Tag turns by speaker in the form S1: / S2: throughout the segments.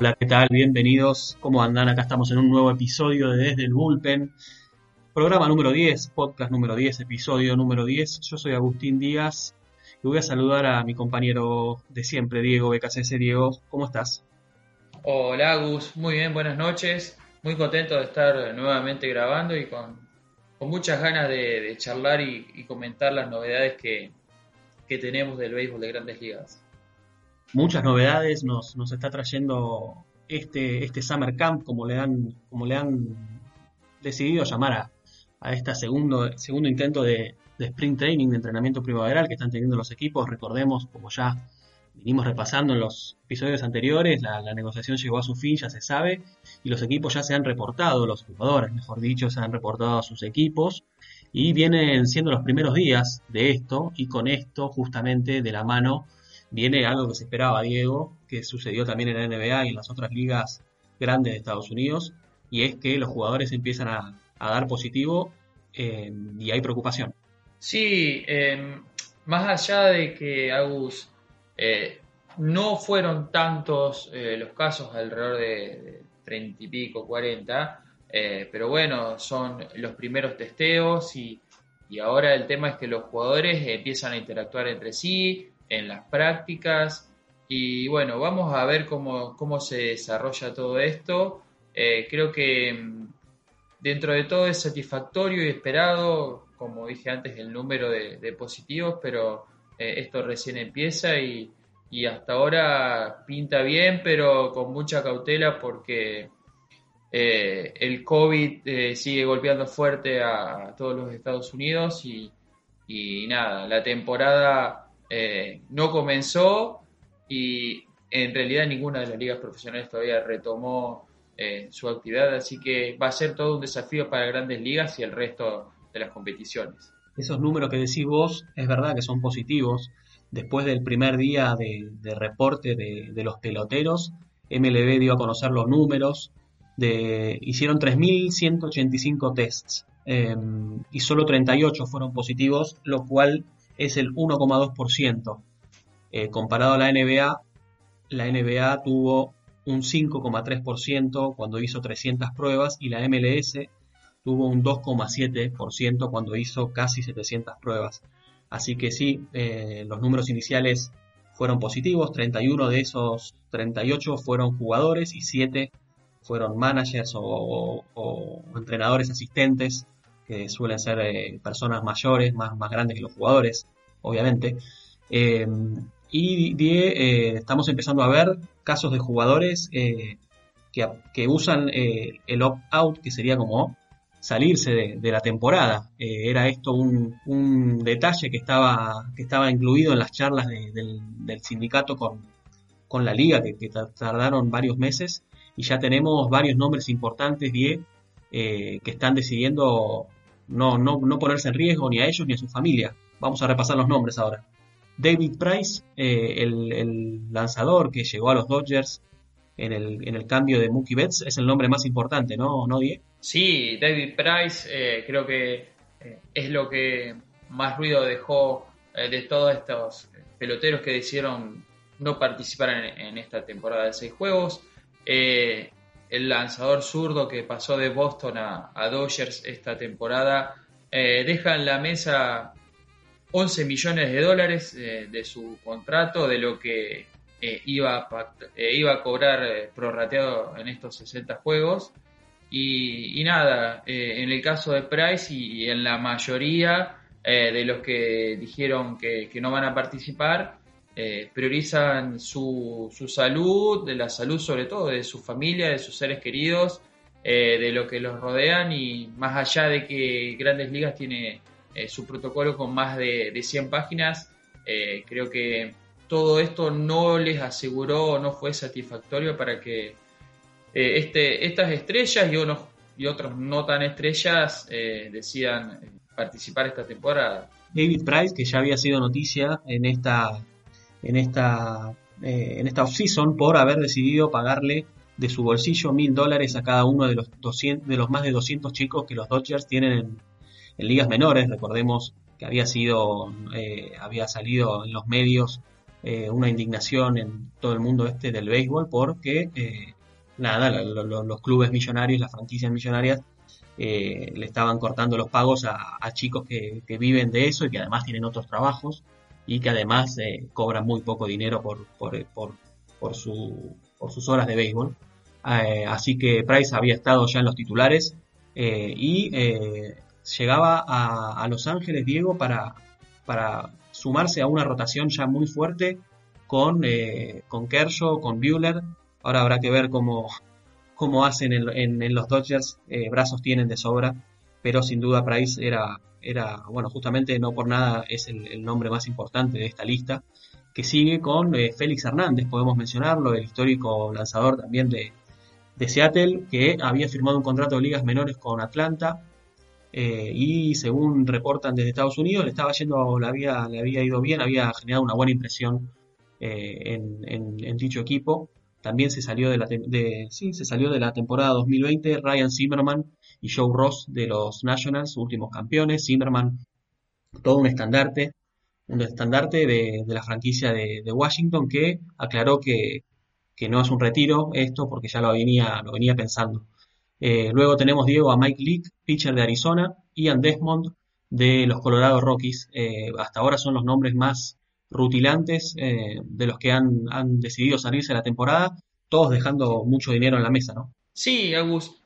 S1: Hola, ¿qué tal? Bienvenidos. ¿Cómo andan? Acá estamos en un nuevo episodio de Desde el Bullpen. Programa número 10, podcast número 10, episodio número 10. Yo soy Agustín Díaz y voy a saludar a mi compañero de siempre, Diego BKCS. Diego, ¿cómo estás?
S2: Hola, Agus. Muy bien, buenas noches. Muy contento de estar nuevamente grabando y con, muchas ganas de, charlar y, comentar las novedades que, que tenemos del béisbol de grandes ligas
S1: muchas novedades nos, nos está trayendo este, este Summer Camp, como le han, como le han decidido llamar a, a este segundo, segundo intento de, de, sprint training, de entrenamiento primaveral que están teniendo los equipos. Recordemos, como ya vinimos repasando en los episodios anteriores, la, la, negociación llegó a su fin, ya se sabe, y los equipos ya se han reportado, los jugadores, mejor dicho, se han reportado a sus equipos, y vienen siendo los primeros días de esto, y con esto justamente de la mano viene algo que se esperaba, Diego, que sucedió también en la NBA y en las otras ligas grandes de Estados Unidos, y es que los jugadores empiezan a, dar positivo eh, y hay preocupación.
S2: Sí, em, más allá de que Agus eh, no fueron tantos eh, los casos, alrededor de treinta y pico, cuarenta, pero bueno, son los primeros testeos y, y ahora el tema es que los jugadores empiezan a interactuar entre sí, en las prácticas. Y bueno, vamos a ver cómo, cómo se desarrolla todo esto. Eh, creo que mm, dentro de todo es satisfactorio y esperado, como dije antes, el número de, positivos, pero eh, esto recién empieza y, y, hasta ahora pinta bien, pero con mucha cautela porque eh, el COVID sigue golpeando fuerte a, todos los Estados Unidos y, y nada, la temporada eh, no comenzó y en realidad ninguna de las ligas profesionales todavía retomó eh, su actividad, así que va a ser todo un desafío para grandes ligas y el resto de las competiciones.
S1: Esos números que decís vos es verdad que son positivos. Después del primer día de, reporte de, los peloteros, MLB dio a conocer los números. De, hicieron 3.185 tests em, y solo 38 fueron positivos, lo cual es el 1,2%. Eh, comparado a la NBA, la NBA tuvo un 5,3% cuando hizo 300 pruebas y la MLS tuvo un 2,7% cuando hizo casi 700 pruebas. Así que sí, eh, los números iniciales fueron positivos, 31 de esos 38 fueron jugadores y 7 fueron managers o entrenadores asistentes que suelen ser eh, personas mayores, más, más grandes que los jugadores, obviamente. Eh, y eh, estamos empezando a ver casos de jugadores que, que, usan el opt-out, que sería como salirse de, la temporada. era esto un, un, detalle que estaba, que estaba incluido en las charlas del, sindicato con, con la liga, que, tardaron varios meses, y ya tenemos varios nombres importantes, Die, que están decidiendo no, no, no ponerse en riesgo ni a ellos ni a su familia. Vamos a repasar los nombres ahora. David Price, eh, el, lanzador que llegó a los Dodgers en el, en el cambio de Mookie Betts, es el nombre más importante, ¿no, ¿No Die?
S2: Sí, David Price eh, creo que eh, es lo que más ruido dejó de todos estos peloteros que decidieron no participar en, esta temporada de seis juegos el lanzador zurdo que pasó de Boston a, Dodgers esta temporada, eh, deja en la mesa 11 millones de dólares eh, de su contrato, de lo que eh, iba, a, iba a cobrar prorrateado en estos 60 juegos. Y, nada, en el caso de Price y, en la mayoría de los que dijeron que no van a participar, eh, priorizan su, salud, la salud sobre todo de su familia, de sus seres queridos, eh, de lo que los rodean y más allá de que Grandes Ligas tiene su protocolo con más de, de 100 páginas. creo que todo esto no les aseguró, no fue satisfactorio para que este, estas estrellas y, unos, y otros no tan estrellas decidan participar esta temporada.
S1: David Price, que ya había sido noticia en esta, en esta, eh, en esta off-season por haber decidido pagarle de su bolsillo mil dólares a cada uno de los, 200, de los más de 200 chicos que los Dodgers tienen en, ligas menores. Recordemos que había sido, eh, había salido en los medios eh, una indignación en todo el mundo este del béisbol porque, nada, los clubes millonarios, las franquicias millonarias eh, le estaban cortando los pagos a, chicos que, viven de eso y que además tienen otros trabajos y que además eh, cobran muy poco dinero por, por, por, por, su, por sus horas de béisbol. Eh, así que Price había estado ya en los titulares y llegaba a, Los Ángeles, Diego, para, para sumarse a una rotación ya muy fuerte con, con Kershaw, con Bueller. Ahora habrá que ver cómo, como hacen en, los Dodgers, eh, brazos tienen de sobra, pero sin duda Price era, era, bueno, justamente no por nada es el, nombre más importante de esta lista, que sigue con eh, Félix Hernández, podemos mencionarlo, el histórico lanzador también de, Seattle, que había firmado un contrato de ligas menores con Atlanta, eh, y según reportan desde Estados Unidos, le estaba yendo, le había, le había ido bien, había generado una buena impresión en, dicho equipo. También se salió de la, se salió de la temporada 2020 Ryan Zimmerman y Joe Ross de los Nationals, últimos campeones. Zimmerman, todo un estandarte, un estandarte de, la franquicia de, Washington que aclaró que, no es un retiro esto porque ya lo venía, lo venía pensando. Eh, luego tenemos Diego a Mike Leake, pitcher de Arizona, Ian Desmond de los Colorado Rockies. Eh, hasta ahora son los nombres más rutilantes eh, de los que han, decidido salirse de la temporada, todos dejando mucho dinero en la mesa, ¿no?
S2: Sí, Agus.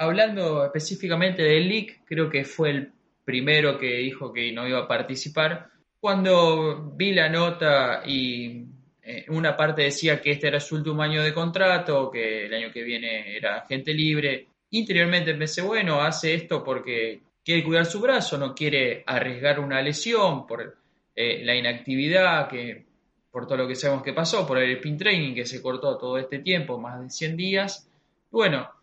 S2: Hablando específicamente del League, creo que fue el primero que dijo que no iba a participar. Cuando vi la nota y eh, una parte decía que este era su último año de contrato, que el año que viene era gente libre, interiormente pensé, bueno, hace esto porque quiere cuidar su brazo, no quiere arriesgar una lesión por eh, la inactividad, que por todo lo que sabemos que pasó, por el spin training que se cortó todo este tiempo, más de 100 días. Bueno,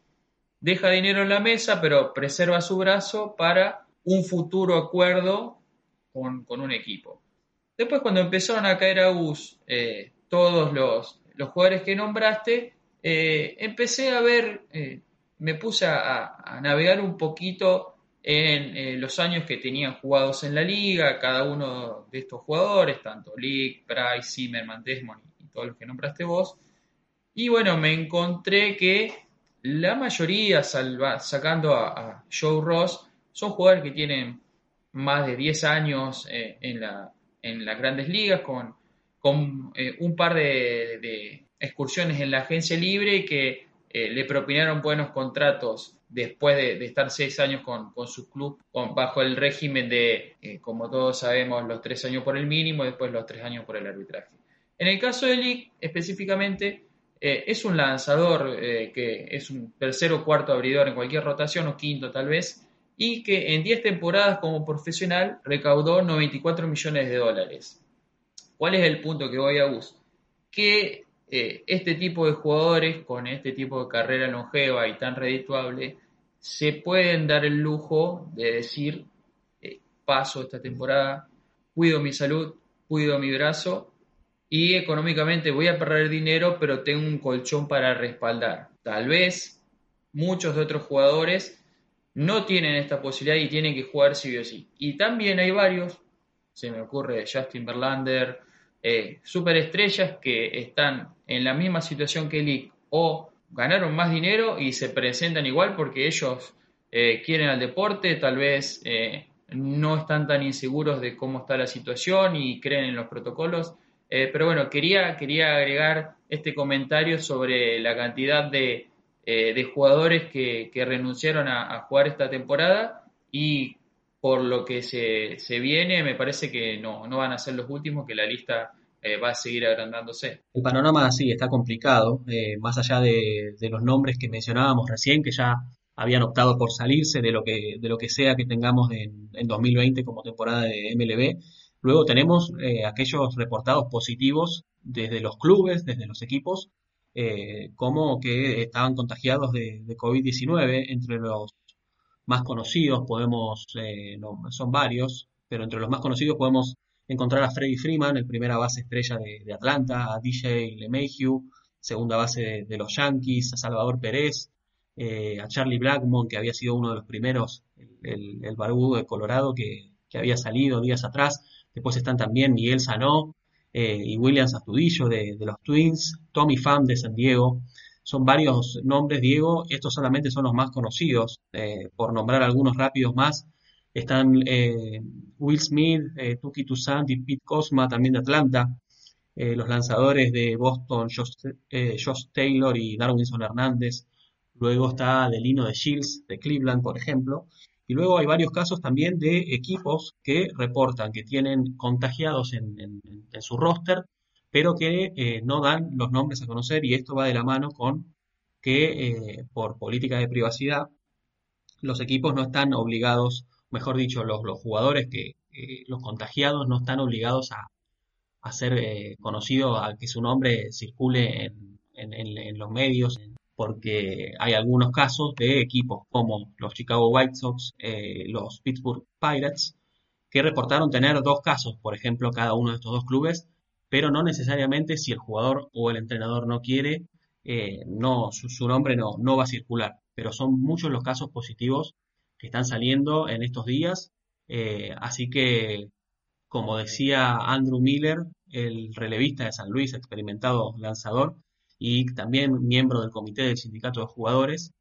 S2: deja dinero en la mesa, pero preserva su brazo para un futuro acuerdo con, un equipo. Después, cuando empezaron a caer a US eh, todos los, los, jugadores que nombraste, eh, empecé a ver, me puse a, navegar un poquito en eh, los años que tenían jugados en la liga, cada uno de estos jugadores, tanto League, Price, Zimmerman, Desmond y todos los que nombraste vos. Y bueno, me encontré que la mayoría, sacando a, Joe Ross, son jugadores que tienen más de 10 años eh, en, la, en las grandes ligas, con, eh, un par de, excursiones en la agencia libre que le propinaron buenos contratos después de, estar seis años con, su club bajo el régimen de, eh, como todos sabemos, los tres años por el mínimo y después los tres años por el arbitraje. En el caso de League, específicamente, eh, es un lanzador eh, que es un tercero o cuarto abridor en cualquier rotación o quinto tal vez, y que en 10 temporadas como profesional recaudó 94 millones de dólares. ¿Cuál es el punto que voy a bus? Que eh, este tipo de jugadores con este tipo de carrera longeva y tan redituable se pueden dar el lujo de decir paso esta temporada, cuido mi salud, cuido mi brazo y económicamente voy a perder dinero pero tengo un colchón para respaldar. Tal vez muchos de otros jugadores no tienen esta posibilidad y tienen que jugar sí o sí. Y también hay varios, se me ocurre Justin Verlander, eh, superestrellas que están en la misma situación que League o ganaron más dinero y se presentan igual porque ellos eh, quieren al deporte, tal vez eh, no están tan inseguros de cómo está la situación y creen en los protocolos. Eh, pero bueno, quería, quería agregar este comentario sobre la cantidad de, jugadores que, renunciaron a, jugar esta temporada y por lo que se, se viene, me parece que no, no van a ser los últimos, que la lista eh, va a seguir agrandándose.
S1: El panorama sí está complicado, eh, más allá de, los nombres que mencionábamos recién, que ya habían optado por salirse de lo que, de lo que sea que tengamos en, 2020 como temporada de MLB. Luego tenemos eh, aquellos reportados positivos desde los clubes, desde los equipos, eh, como que estaban contagiados de, COVID-19. Entre los más conocidos podemos, eh, son varios, pero entre los más conocidos podemos encontrar a Freddie Freeman, el primera base estrella de, Atlanta, a DJ LeMahieu, segunda base de, los Yankees, a Salvador Pérez, eh, a Charlie Blackmon, que había sido uno de los primeros, el, el barbudo de Colorado que, había salido días atrás. Después están también Miguel Sanó eh, y William Astudillo de, los Twins, Tommy Pham de San Diego. Son varios nombres, Diego. Estos solamente son los más conocidos. Eh, por nombrar algunos rápidos más, están Will Smith, Tuki Toussaint y Pete Cosma, también de Atlanta. los lanzadores de Boston, Josh, Taylor y Darwinson Hernández. Luego está Delino de Shields de Cleveland, por ejemplo. Y luego hay varios casos también de equipos que reportan que tienen contagiados en, su roster, pero que eh, no dan los nombres a conocer y esto va de la mano con que eh, por política de privacidad los equipos no están obligados, mejor dicho, los, jugadores que los contagiados no están obligados a, ser eh, conocidos, a que su nombre circule en, en los medios, porque hay algunos casos de equipos como los Chicago White Sox, eh, los Pittsburgh Pirates, que reportaron tener dos casos, por ejemplo, cada uno de estos dos clubes, pero no necesariamente si el jugador o el entrenador no quiere, eh, no, su, nombre no, no va a circular. Pero son muchos los casos positivos que están saliendo en estos días. Eh, así que, como decía Andrew Miller, el relevista de San Luis, experimentado lanzador, y también miembro del comité del sindicato de jugadores,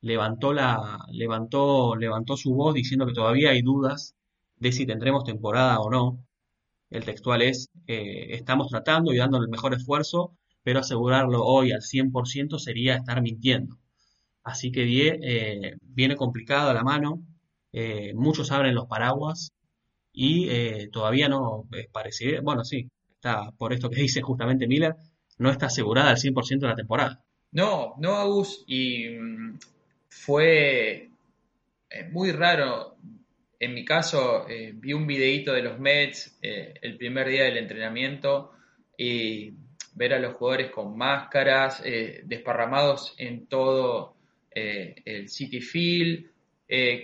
S1: levantó, la, levantó, levantó su voz diciendo que todavía hay dudas de si tendremos temporada o no. El textual es, eh, estamos tratando y dando el mejor esfuerzo, pero asegurarlo hoy al 100% sería estar mintiendo. Así que eh, viene complicado a la mano, eh, muchos abren los paraguas y todavía no parece, bueno, sí, está por esto que dice justamente Miller, no está asegurada al 100% de la temporada.
S2: No, no, Agus, y mm, fue eh, muy raro. En mi caso, eh, vi un videíto de los Mets eh, el primer día del entrenamiento y ver a los jugadores con máscaras, desparramados en todo el City Field,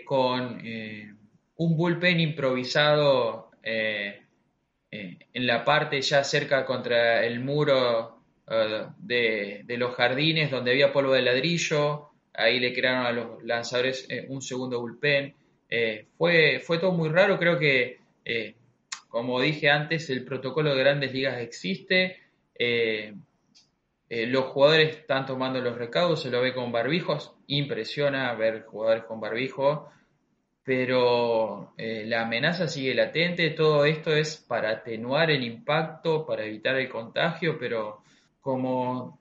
S2: con un bullpen improvisado en la parte ya cerca contra el muro eh, de, los jardines donde había polvo de ladrillo, ahí le crearon a los lanzadores eh, un segundo bullpen. Eh, fue, fue todo muy raro, creo que, como dije antes, el protocolo de grandes ligas existe. los jugadores están tomando los recaudos, se lo ve con barbijos, impresiona ver jugadores con barbijo, pero la amenaza sigue latente, todo esto es para atenuar el impacto, para evitar el contagio, pero como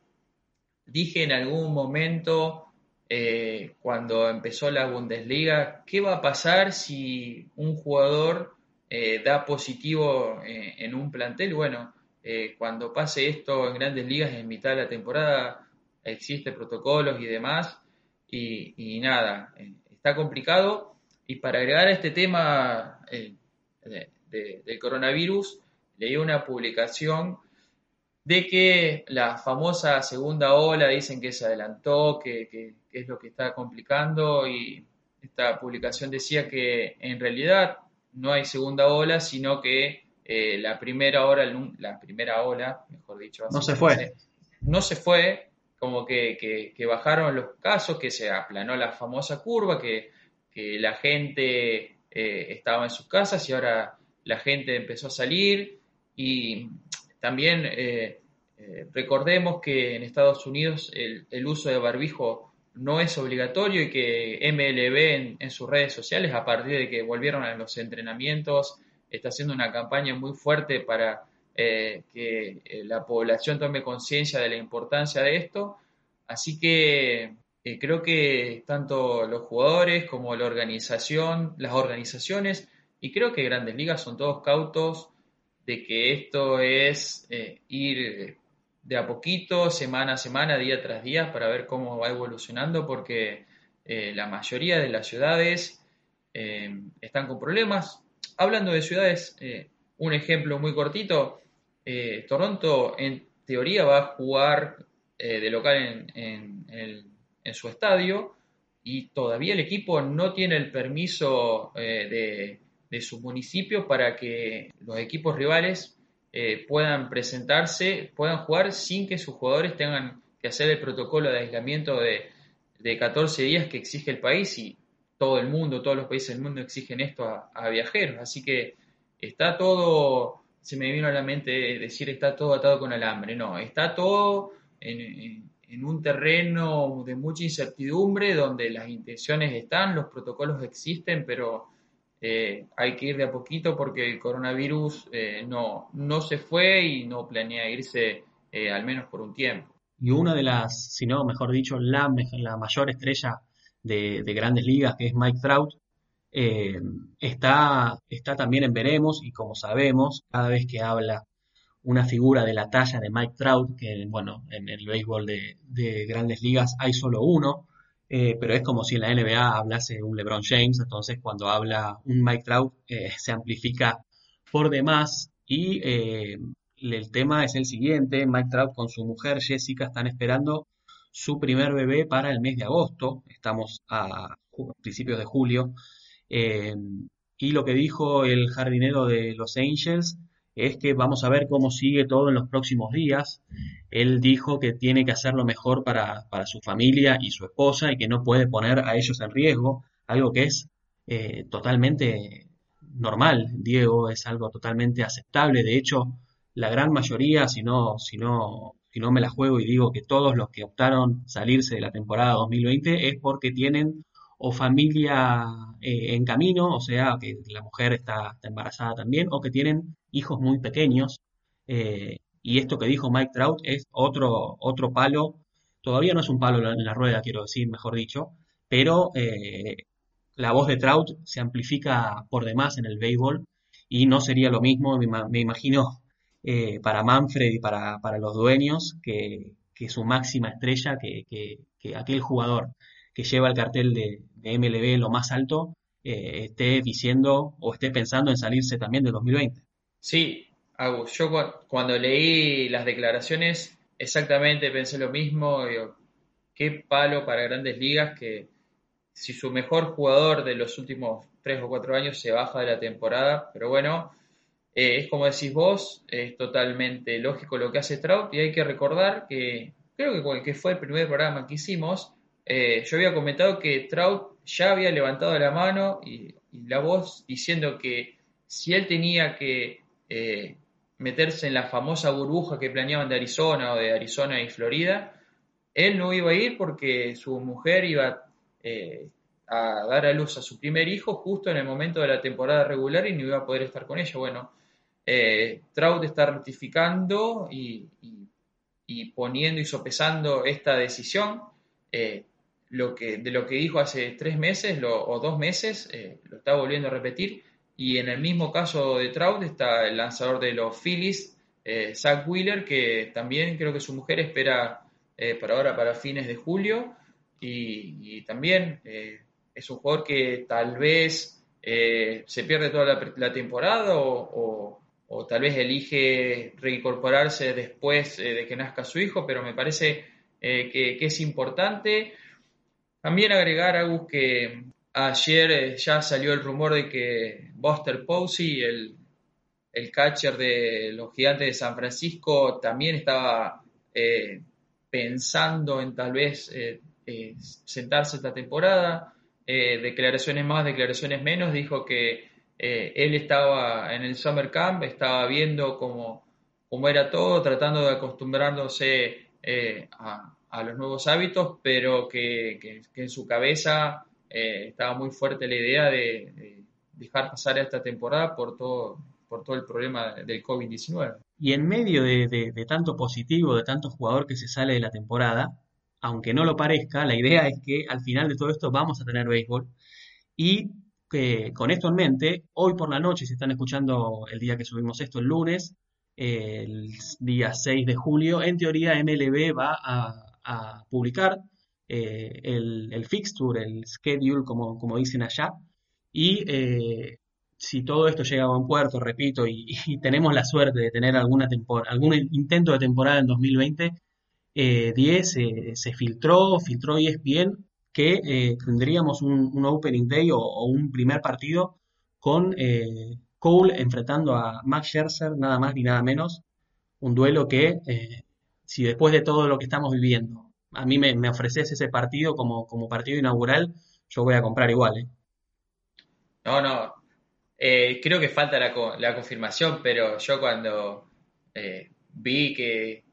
S2: dije en algún momento eh, cuando empezó la Bundesliga, ¿qué va a pasar si un jugador eh, da positivo eh, en un plantel? Bueno, cuando pase esto en grandes ligas en mitad de la temporada, existen protocolos y demás, y, nada, está complicado. Y para agregar a este tema del coronavirus, leí una publicación de que la famosa segunda ola dicen que se adelantó, que, es lo que está complicando y esta publicación decía que en realidad no hay segunda ola, sino que eh, la primera ola, la primera ola, mejor dicho,
S1: no se fue.
S2: No se fue, como que, bajaron los casos, que se aplanó la famosa curva, que, la gente eh, estaba en sus casas y ahora la gente empezó a salir y también eh, eh, recordemos que en Estados Unidos el, uso de barbijo no es obligatorio y que MLB en, sus redes sociales, a partir de que volvieron a los entrenamientos, está haciendo una campaña muy fuerte para eh, que la población tome conciencia de la importancia de esto. Así que creo que tanto los jugadores como la organización, las organizaciones, y creo que grandes ligas son todos cautos de que esto es eh, ir de a poquito, semana a semana, día tras día, para ver cómo va evolucionando, porque la mayoría de las ciudades están con problemas. Hablando de ciudades, un ejemplo muy cortito, Toronto en teoría va a jugar de local en, en su estadio y todavía el equipo no tiene el permiso de, de, su municipio para que los equipos rivales eh, puedan presentarse, puedan jugar sin que sus jugadores tengan que hacer el protocolo de aislamiento de, de 14 días que exige el país y todo el mundo, todos los países del mundo exigen esto a, viajeros. Así que está todo, se me vino a la mente decir está todo atado con alambre. No, está todo en, en un terreno de mucha incertidumbre donde las intenciones están, los protocolos existen, pero eh, hay que ir de a poquito porque el coronavirus eh, no, no se fue y no planea irse eh, al menos por un tiempo.
S1: Y una de las, si no, mejor dicho, la, la mayor estrella de, grandes ligas, que es Mike Trout, está, está también en veremos y como sabemos, cada vez que habla una figura de la talla de Mike Trout, que bueno, en el béisbol de grandes ligas hay solo uno, eh, pero es como si en la NBA hablase un LeBron James, entonces cuando habla un Mike Trout eh, se amplifica por demás. Y eh, el tema es el siguiente, Mike Trout con su mujer Jessica están esperando su primer bebé para el mes de agosto, estamos a principios de julio, y lo que dijo el jardinero de los Angels es que vamos a ver cómo sigue todo en los próximos días. Él dijo que tiene que hacerlo mejor para, su familia y su esposa y que no puede poner a ellos en riesgo, algo que es eh, totalmente normal, Diego, es algo totalmente aceptable. De hecho, la gran mayoría, si no, si no, si no me la juego y digo que todos los que optaron salirse de la temporada 2020 es porque tienen o familia eh, en camino, o sea, que la mujer está, embarazada también, o que tienen hijos muy pequeños. Eh, y esto que dijo Mike Trout es otro, otro palo, todavía no es un palo en la rueda, quiero decir, mejor dicho, pero eh, la voz de Trout se amplifica por demás en el béisbol y no sería lo mismo, me, imagino, para Manfred y para, para los dueños que, que, su máxima estrella, que, que aquel jugador que lleva el cartel de, MLB lo más alto eh, esté diciendo o esté pensando en salirse también de 2020.
S2: Sí, Agus, yo cuando leí las declaraciones exactamente pensé lo mismo, qué palo para grandes ligas que si su mejor jugador de los últimos tres o cuatro años se baja de la temporada, pero bueno, eh, es como decís vos, es totalmente lógico lo que hace Trout y hay que recordar que creo que con el que fue el primer programa que hicimos, eh, yo había comentado que Trout ya había levantado la mano y, la voz diciendo que si él tenía que eh, meterse en la famosa burbuja que planeaban de Arizona o de Arizona y Florida, él no iba a ir porque su mujer iba eh, a dar a luz a su primer hijo justo en el momento de la temporada regular y no iba a poder estar con ella. Bueno, Trout está ratificando y, poniendo y sopesando esta decisión lo que, de lo que dijo hace tres meses o dos meses, eh, lo está volviendo a repetir. Y en el mismo caso de Trout está el lanzador de los Phillies, eh, Zach Wheeler, que también creo que su mujer espera eh, por ahora para fines de julio. Y, también es un jugador que tal vez se pierde toda la, temporada o, tal vez elige reincorporarse después de que nazca su hijo, pero me parece que es importante. También agregar, algo que ayer eh, ya salió el rumor de que Buster Posey, el, catcher de los gigantes de San Francisco, también estaba eh, pensando en tal vez eh, sentarse esta temporada. declaraciones más, declaraciones menos. Dijo que él estaba en el Summer Camp, estaba viendo cómo, cómo era todo, tratando de acostumbrándose a los nuevos hábitos, pero que, en su cabeza eh, estaba muy fuerte la idea de, dejar pasar esta temporada por todo, por todo el problema del COVID-19.
S1: Y en medio de, tanto positivo, de tanto jugador que se sale de la temporada, aunque no lo parezca, la idea es que al final de todo esto vamos a tener béisbol y que con esto en mente, hoy por la noche, si están escuchando el día que subimos esto, el lunes, el día 6 de julio, en teoría MLB va a publicar el, fixture, el schedule, como, dicen allá. Y si todo esto llega a buen puerto, repito, y, tenemos la suerte de tener alguna algún intento de temporada en 2020, 10 se filtró, filtró y es bien que tendríamos un, opening day o, un primer partido con Cole enfrentando a Max Scherzer, nada más ni nada menos. Un duelo que, eh, si después de todo lo que estamos viviendo, a mí me, ofreces ese partido como, como, partido inaugural, yo voy a comprar igual. ¿eh?
S2: No, no. Eh, creo que falta la, la, confirmación, pero yo cuando vi que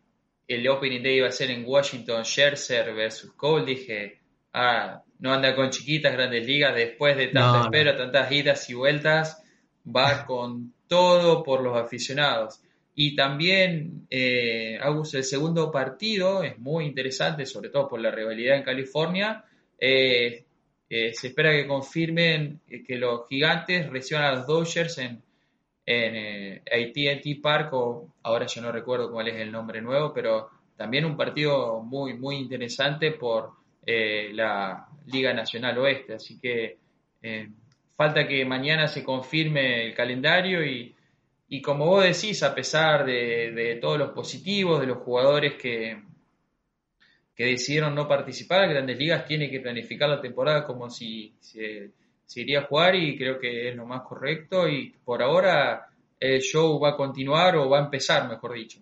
S2: el Opening Day iba a ser en Washington, Scherzer versus Cole, dije, ah, no anda con chiquitas grandes ligas después de tanta espera, tantas idas y vueltas va con todo por los aficionados. Y también, eh, el segundo partido es muy interesante, sobre todo por la rivalidad en California. Eh, eh, se espera que confirmen que los gigantes reciban a los Dodgers en, en ATT Park, o ahora yo no recuerdo cuál es el nombre nuevo, pero también un partido muy, muy interesante por la Liga Nacional Oeste. Así que falta que mañana se confirme el calendario y, como vos decís, a pesar de, todos los positivos, de los jugadores que, que decidieron no participar, Grandes Ligas tiene que planificar la temporada como si se, iría a jugar y creo que es lo más correcto y por ahora el show va a continuar o va a empezar, mejor dicho.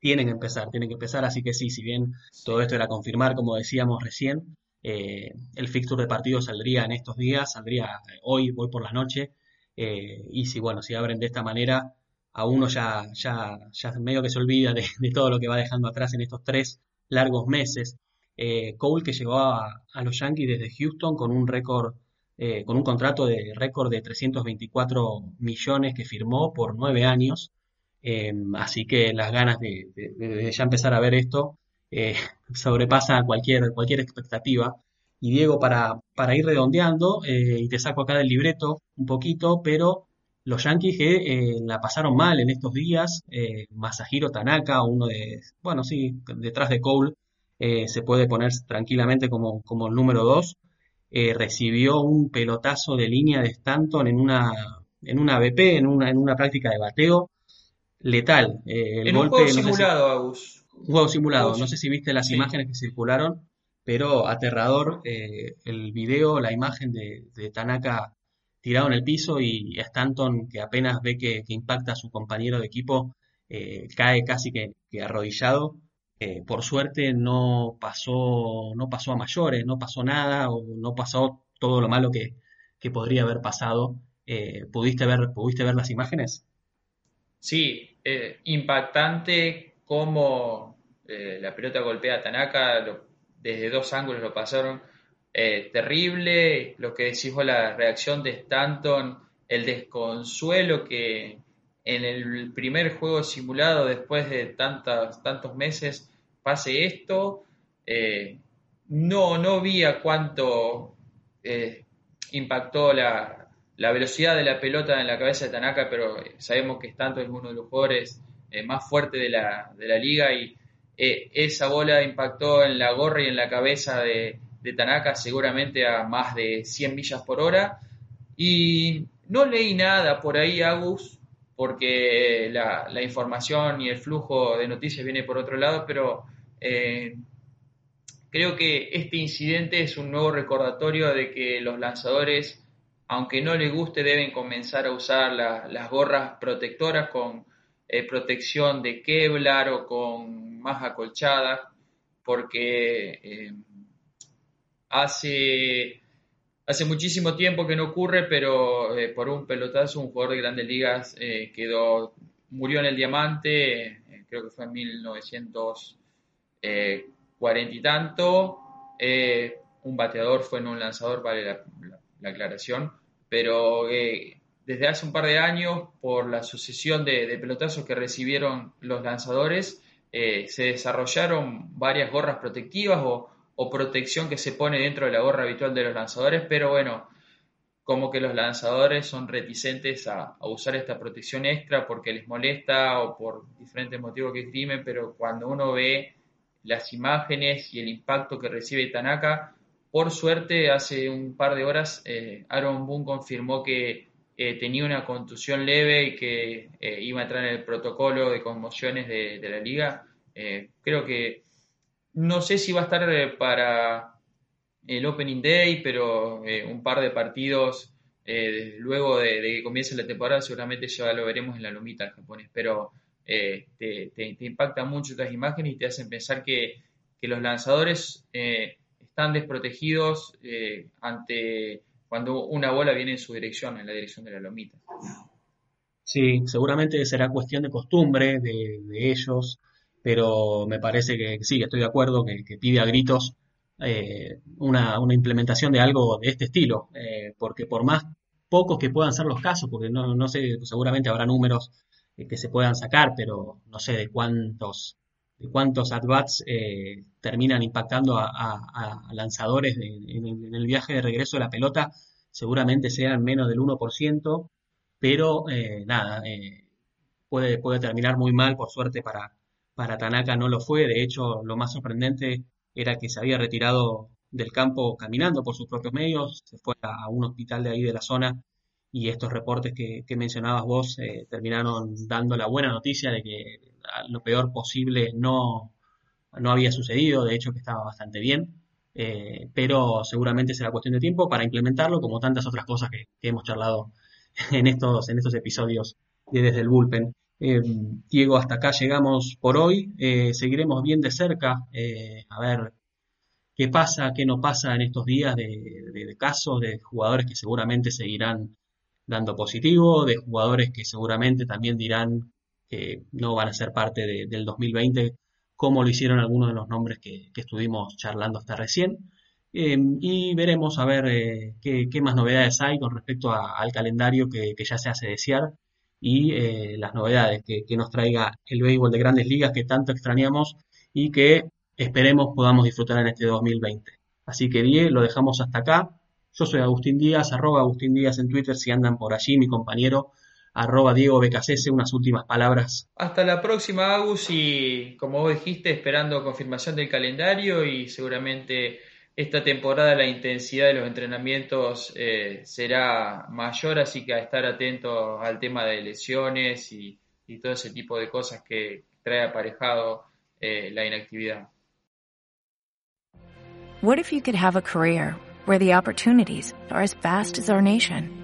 S1: Tienen que empezar, tienen que empezar, así que sí, si bien todo esto era confirmar, como decíamos recién, eh, el fixture de partido saldría en estos días, saldría hoy, hoy por la noche. Eh, y si, bueno, si abren de esta manera, a uno ya, ya, ya medio que se olvida de, todo lo que va dejando atrás en estos tres largos meses. Eh, Cole que llegó a, los Yankees desde Houston con un récord, con un contrato de récord de 324 millones que firmó por nueve años. así que las ganas de, de, ya empezar a ver esto eh, sobrepasa cualquier, cualquier expectativa. Y Diego, para, para ir redondeando, eh, y te saco acá del libreto un poquito, pero los Yankees que eh, la pasaron mal en estos días, Masahiro Tanaka, uno de, bueno, sí, detrás de Cole, se puede poner tranquilamente como, como el número 2, recibió un pelotazo de línea de Stanton en una, en una BP, en una, en una práctica de bateo, letal.
S2: el en golpe, un juego simulado, Agus.
S1: Un juego simulado. No sé si viste las imágenes que circularon, pero aterrador eh, el video, la imagen de, Tanaka tirado en el piso y Stanton que apenas ve que, impacta a su compañero de equipo, eh, cae casi que, arrodillado. Eh, por suerte no pasó, no pasó a mayores, no pasó nada o no pasó todo lo malo que, podría haber pasado. ¿pudiste, ver, ¿Pudiste ver las imágenes?
S2: Sí, impactante cómo eh, la pelota golpea a Tanaka, desde dos ángulos lo pasaron. Eh, terrible, lo que decís la reacción de Stanton, el desconsuelo que en el primer juego simulado, después de tantos, meses, pase esto. Eh, no, no vi a cuánto impactó la, la, velocidad de la pelota en la cabeza de Tanaka, pero sabemos que Stanton es uno de los jugadores eh, más fuerte de la, de la liga y eh, esa bola impactó en la gorra y en la cabeza de, Tanaka seguramente a más de 100 millas por hora. Y no leí nada por ahí, Agus, porque la, información y el flujo de noticias viene por otro lado, pero eh, creo que este incidente es un nuevo recordatorio de que los lanzadores, aunque no les guste, deben comenzar a usar las gorras protectoras con eh, protección de Kevlar o con más acolchada, porque eh, hace, hace muchísimo tiempo que no ocurre, pero eh, por un pelotazo un jugador de grandes ligas quedó, murió en el diamante, creo que fue en 1940 y tanto, un bateador fue en un lanzador, vale la aclaración, pero desde hace un par de años, por la sucesión de, pelotazos que recibieron los lanzadores, eh, se desarrollaron varias gorras protectivas o, protección que se pone dentro de la gorra habitual de los lanzadores, pero bueno, como que los lanzadores son reticentes a, usar esta protección extra porque les molesta o por diferentes motivos que escriben, pero cuando uno ve las imágenes y el impacto que recibe Tanaka. Por suerte, hace un par de horas, eh, Aaron Boone confirmó que eh, tenía una contusión leve y que eh, iba a entrar en el protocolo de conmociones de, la liga. creo que no sé si va a estar para el Opening Day, pero un par de partidos luego de, que comience la temporada seguramente ya lo veremos en la lomita japonés. Pero te, te, impacta mucho estas imágenes y te hacen pensar que, que los lanzadores están desprotegidos eh, ante cuando una bola viene en su dirección, en la dirección de la lomita.
S1: Sí, seguramente será cuestión de costumbre de, ellos, pero me parece que sí, estoy de acuerdo que, pide a gritos eh, una, implementación de algo de este estilo, eh, porque por más pocos que puedan ser los casos, porque no, no sé, seguramente habrá números que se puedan sacar, pero no sé de cuántos cuántos at-bats eh, terminan impactando a, lanzadores en, el viaje de regreso de la pelota, seguramente sean menos del 1%, pero eh, nada, eh, puede, puede terminar muy mal, por suerte para, para Tanaka no lo fue, de hecho lo más sorprendente era que se había retirado del campo caminando por sus propios medios, se fue a un hospital de ahí de la zona y estos reportes que, mencionabas vos terminaron dando la buena noticia de que lo peor posible no, no había sucedido, de hecho que estaba bastante bien, eh, pero seguramente será cuestión de tiempo para implementarlo, como tantas otras cosas que, hemos charlado en estos, en estos episodios de desde el bullpen. Eh, Diego, hasta acá llegamos por hoy. Eh, seguiremos bien de cerca a ver qué pasa, qué no pasa en estos días de, de, casos de jugadores que seguramente seguirán dando positivo, de jugadores que seguramente también dirán que no van a ser parte del 2020, como lo hicieron algunos de los nombres que, estuvimos charlando hasta recién. Em, y veremos a ver eh, qué, más novedades hay con respecto al calendario que, ya se hace desear y eh, las novedades que, nos traiga el béisbol de grandes ligas que tanto extrañamos y que esperemos podamos disfrutar en este 2020. Así que bien, lo dejamos hasta acá. Yo soy Agustín Díaz, arroba Agustín Díaz en Twitter si andan por allí, mi compañero arroba Diego Becasese, unas últimas palabras.
S2: Hasta la próxima, Agus, y como vos dijiste, esperando confirmación del calendario y seguramente esta temporada la intensidad de los entrenamientos eh, será mayor, así que a estar atentos al tema de lesiones y, todo ese tipo de cosas que trae aparejado eh, la inactividad.
S3: What if you could have a career where the opportunities are as vast as our nation?